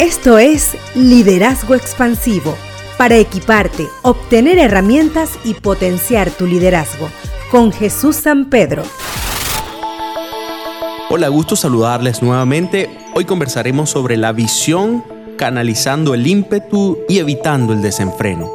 Esto es Liderazgo Expansivo, para equiparte, obtener herramientas y potenciar tu liderazgo, con Jesús San Pedro. Hola, gusto saludarles nuevamente. Hoy conversaremos sobre la visión, canalizando el ímpetu y evitando el desenfreno.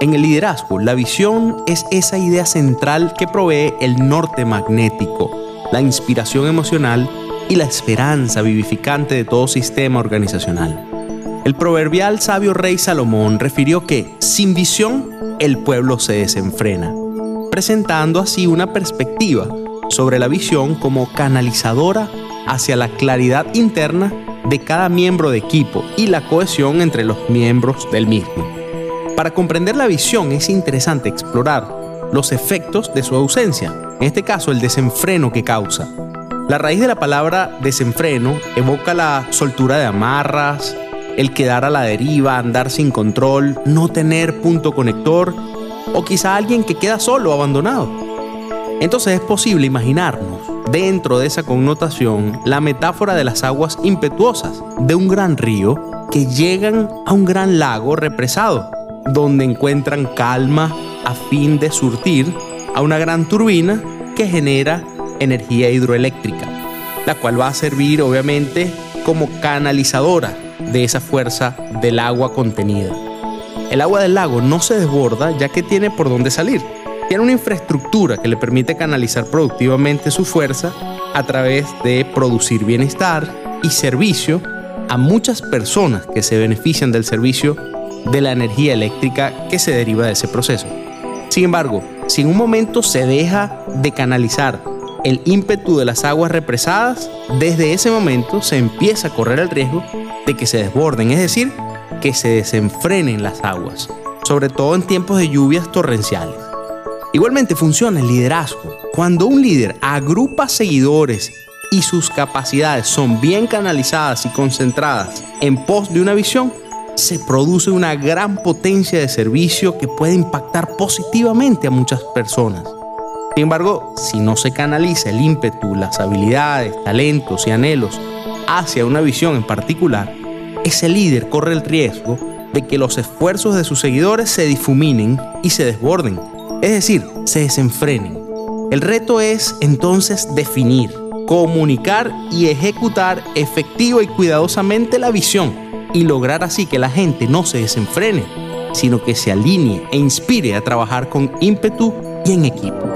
En el liderazgo, la visión es esa idea central que provee el norte magnético, la inspiración emocional y la esperanza vivificante de todo sistema organizacional. El proverbial sabio rey Salomón refirió que, sin visión, el pueblo se desenfrena, presentando así una perspectiva sobre la visión como canalizadora hacia la claridad interna de cada miembro de equipo y la cohesión entre los miembros del mismo. Para comprender la visión es interesante explorar los efectos de su ausencia, en este caso el desenfreno que causa, la raíz de la palabra desenfreno evoca la soltura de amarras, el quedar a la deriva, andar sin control, no tener punto conector o quizá alguien que queda solo, abandonado. Entonces es posible imaginarnos dentro de esa connotación la metáfora de las aguas impetuosas de un gran río que llegan a un gran lago represado, donde encuentran calma a fin de surtir a una gran turbina que genera energía hidroeléctrica, la cual va a servir obviamente como canalizadora de esa fuerza del agua contenida. El agua del lago no se desborda ya que tiene por dónde salir. Tiene una infraestructura que le permite canalizar productivamente su fuerza a través de producir bienestar y servicio a muchas personas que se benefician del servicio de la energía eléctrica que se deriva de ese proceso. Sin embargo, si en un momento se deja de canalizar el ímpetu de las aguas represadas, desde ese momento se empieza a correr el riesgo de que se desborden, es decir, que se desenfrenen las aguas, sobre todo en tiempos de lluvias torrenciales. Igualmente funciona el liderazgo. Cuando un líder agrupa seguidores y sus capacidades son bien canalizadas y concentradas en pos de una visión, se produce una gran potencia de servicio que puede impactar positivamente a muchas personas. Sin embargo, si no se canaliza el ímpetu, las habilidades, talentos y anhelos hacia una visión en particular, ese líder corre el riesgo de que los esfuerzos de sus seguidores se difuminen y se desborden, es decir, se desenfrenen. El reto es entonces definir, comunicar y ejecutar efectiva y cuidadosamente la visión y lograr así que la gente no se desenfrene, sino que se alinee e inspire a trabajar con ímpetu y en equipo.